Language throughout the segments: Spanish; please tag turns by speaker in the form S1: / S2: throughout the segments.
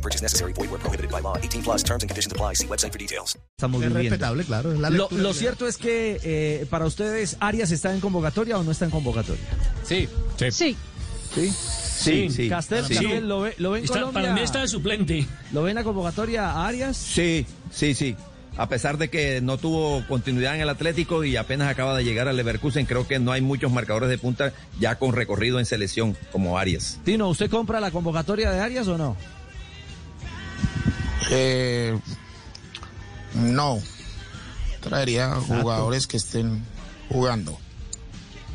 S1: No purchase necessary. Void where prohibited by law. 18 plus terms and conditions apply. See website for details.
S2: Estamos
S3: Es respetable, claro. Es la
S2: Lo, cierto es que eh, para ustedes, ¿Arias está en convocatoria o no está en convocatoria?
S4: Sí.
S5: Sí,
S2: Sí.
S3: Sí, sí.
S2: Castel
S3: Sí.
S2: también lo ve, lo ve en
S4: Está-
S2: Colombia.
S4: para mí está de suplente.
S2: ¿Lo ve en la convocatoria a Arias?
S6: Sí, sí, sí. A pesar de que no tuvo continuidad en el Atlético y apenas acaba de llegar al Leverkusen, creo que no hay muchos marcadores de punta ya con recorrido en selección como Arias.
S2: Tino, ¿usted compra la convocatoria de Arias o no?
S7: Eh, no. Traería jugadores que estén jugando.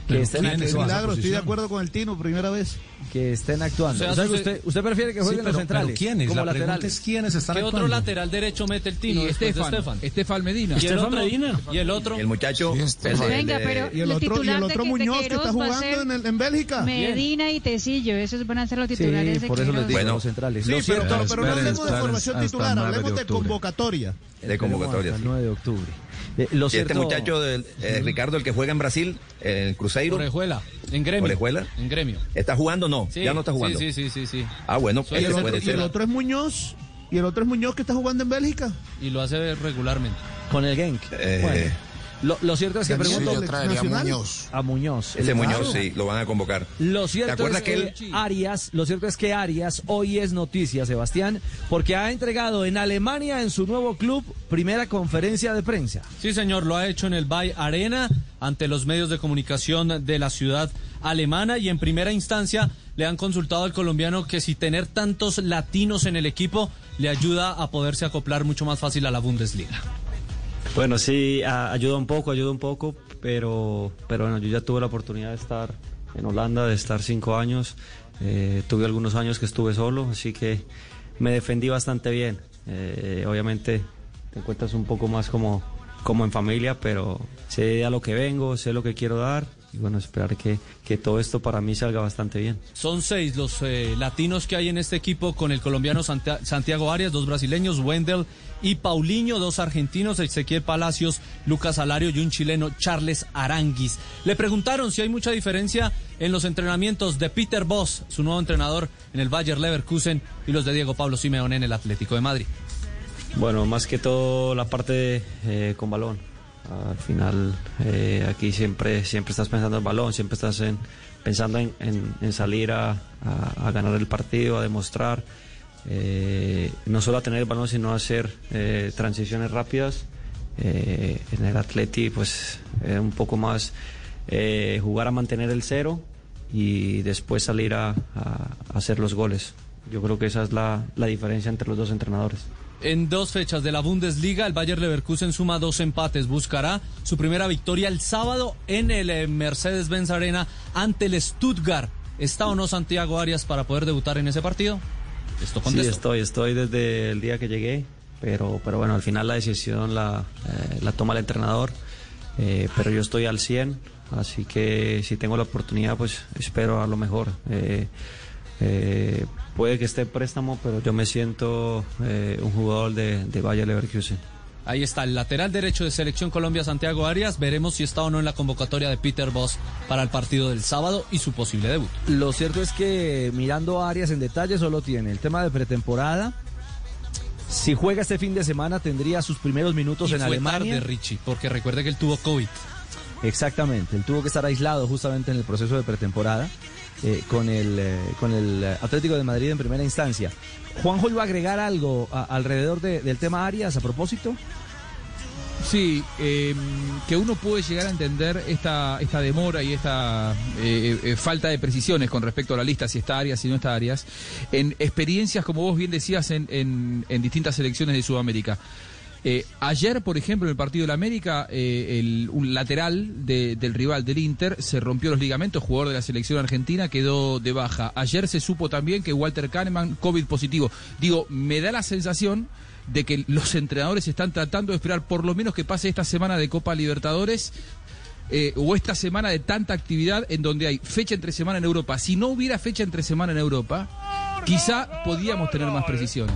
S2: Que estén, actuando,
S3: milagro, estoy de acuerdo con el Tino, primera vez.
S2: Que estén actuando.
S4: O
S2: O
S4: sea,
S2: sea, que
S4: usted-
S2: usted, usted prefiere que jueguen los centrales.
S8: ¿Quiénes?
S2: Como
S8: La pregunta
S2: laterales.
S8: es quiénes están
S4: ¿Qué otro
S8: actuando.
S4: lateral derecho mete el Tino
S5: y
S4: después de
S5: Estefan,
S4: Estefan?
S5: Estefan Medina.
S4: ¿Y el otro?
S8: Medina.
S4: ¿Y el otro?
S6: El muchacho...
S7: Sí,
S6: el
S9: Venga, pero-
S3: Y el
S9: El
S3: otro, y el otro Muñoz que está jugando en, el- en Bélgica.
S9: Medina y Tecillo, esos van a ser los
S2: Sí,
S9: titulares de
S2: por eso les digo
S6: Bueno.
S2: los centrales.
S3: Sí,
S2: Lo
S3: pero, pero, pero no hablemos de formación titular,
S8: 9 de
S3: hablemos de convocatoria.
S6: de convocatoria.
S2: El
S6: sí.
S2: 9 de octubre. Eh, lo
S6: Y este
S2: cierto-
S6: muchacho, del, eh, Ricardo, el que juega en Brasil, en el Cruzeiro,
S4: Orejuela. En gremio.
S6: Orejuela.
S4: En gremio.
S6: ¿está jugando? No,
S4: Sí,
S6: ya no está jugando.
S4: Sí, sí, sí, sí, sí.
S6: Ah, bueno,
S3: el,
S6: puede
S3: otro, y el
S6: ser.
S3: otro es Muñoz. Y el otro es Muñoz que está jugando en Bélgica.
S4: Y lo hace regularmente.
S2: Con el Genk.
S6: Eh,
S2: Bueno, lo, lo cierto es que
S3: Sí,
S7: Sí,
S2: pregunto
S7: yo traería a. Muñoz.
S2: a Muñoz.
S6: Ese
S3: Claro.
S6: Muñoz sí, lo van a convocar.
S2: Lo cierto
S6: acuerdas
S2: es
S6: que
S2: que,
S6: él-
S2: Arias, lo cierto es que Arias hoy es noticia, Sebastián, porque ha entregado en Alemania en su nuevo club primera conferencia de prensa.
S4: Sí, señor, lo ha hecho en el Bay Arena ante los medios de comunicación de la ciudad alemana y en primera instancia le han consultado al colombiano que si tener tantos latinos en el equipo le ayuda a poderse acoplar mucho más fácil a la Bundesliga.
S10: Bueno, sí, ayuda un poco, ayuda un poco, pero, pero bueno, yo ya tuve la oportunidad de estar en Holanda, de estar cinco años. Eh, tuve algunos años que estuve solo, así que me defendí bastante bien. Eh, obviamente te encuentras un poco más como, como en familia, pero sé a lo que vengo, sé lo que quiero dar y bueno, esperar que, que todo esto para mí salga bastante bien.
S4: Son seis los eh, latinos que hay en este equipo con el colombiano Santia- Santiago Arias, dos brasileños, Wendell y Paulinho, dos argentinos, Ezequiel Palacios, Lucas Alario y un chileno, Charles Aranguis. Le preguntaron si hay mucha diferencia en los entrenamientos de Peter Boss, su nuevo entrenador en el Bayer Leverkusen, y los de Diego Pablo Simeone en el Atlético de Madrid.
S10: Bueno, más que todo la parte eh, con balón. Al final, eh, aquí siempre, siempre estás pensando en balón, siempre estás en- pensando en, salir a, ganar el partido, a demostrar, eh, no solo a tener el balón, sino a hacer transiciones rápidas. En el Atleti, pues, un poco más jugar a mantener el cero y después salir a, hacer los goles. Yo creo que esa es la diferencia entre los dos entrenadores.
S4: En dos fechas de la Bundesliga, el Bayer Leverkusen suma dos empates. Buscará su primera victoria el sábado en el eh, Mercedes-Benz Arena ante el Stuttgart. ¿Está o no Santiago Arias para poder debutar en ese partido? Esto
S10: Sí, estoy, estoy desde el día que llegué, pero, pero bueno, al final la decisión la, eh, la toma el entrenador, eh, pero yo estoy al 100, así que si tengo la oportunidad, pues espero a lo mejor. Eh, eh, puede que esté en préstamo, pero yo me siento eh, un jugador de, de Bayer Leverkusen.
S4: Ahí está el lateral derecho de Selección Colombia, Santiago Arias. Veremos si está o no en la convocatoria de Peter Boss para el partido del sábado y su posible debut.
S2: Lo cierto es que mirando a Arias en detalle solo tiene el tema de pretemporada. Si juega este fin de semana tendría sus primeros minutos
S4: Y
S2: en
S4: fue
S2: Alemania.
S4: tarde, Richie, porque recuerde que él tuvo COVID.
S2: Exactamente, él tuvo que estar aislado justamente en el proceso de pretemporada eh, con, el, eh, con el eh, Atlético de Madrid en primera instancia. Juanjo iba a agregar algo alrededor de- del tema Arias a propósito.
S5: Sí, eh, que uno puede llegar a entender esta, esta demora y esta eh, eh, falta de precisiones con respecto a la lista, si está Arias, si no está Arias, en experiencias, como vos bien decías, en, en- en distintas selecciones de Sudamérica. Eh, ayer, por ejemplo, en el partido de la América, eh, el, un lateral de- del rival del Inter se rompió los ligamentos, jugador de la selección argentina, quedó de baja. Ayer se supo también que Walter Kahneman, COVID positivo. Digo, me da la sensación de que los entrenadores están tratando de esperar por lo menos que pase esta semana de Copa Libertadores eh, o esta semana de tanta actividad en donde hay fecha entre semana en Europa. Si no hubiera fecha entre semana en Europa, quizá podíamos tener más precisiones.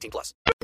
S11: 18 plus.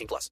S11: 18 plus.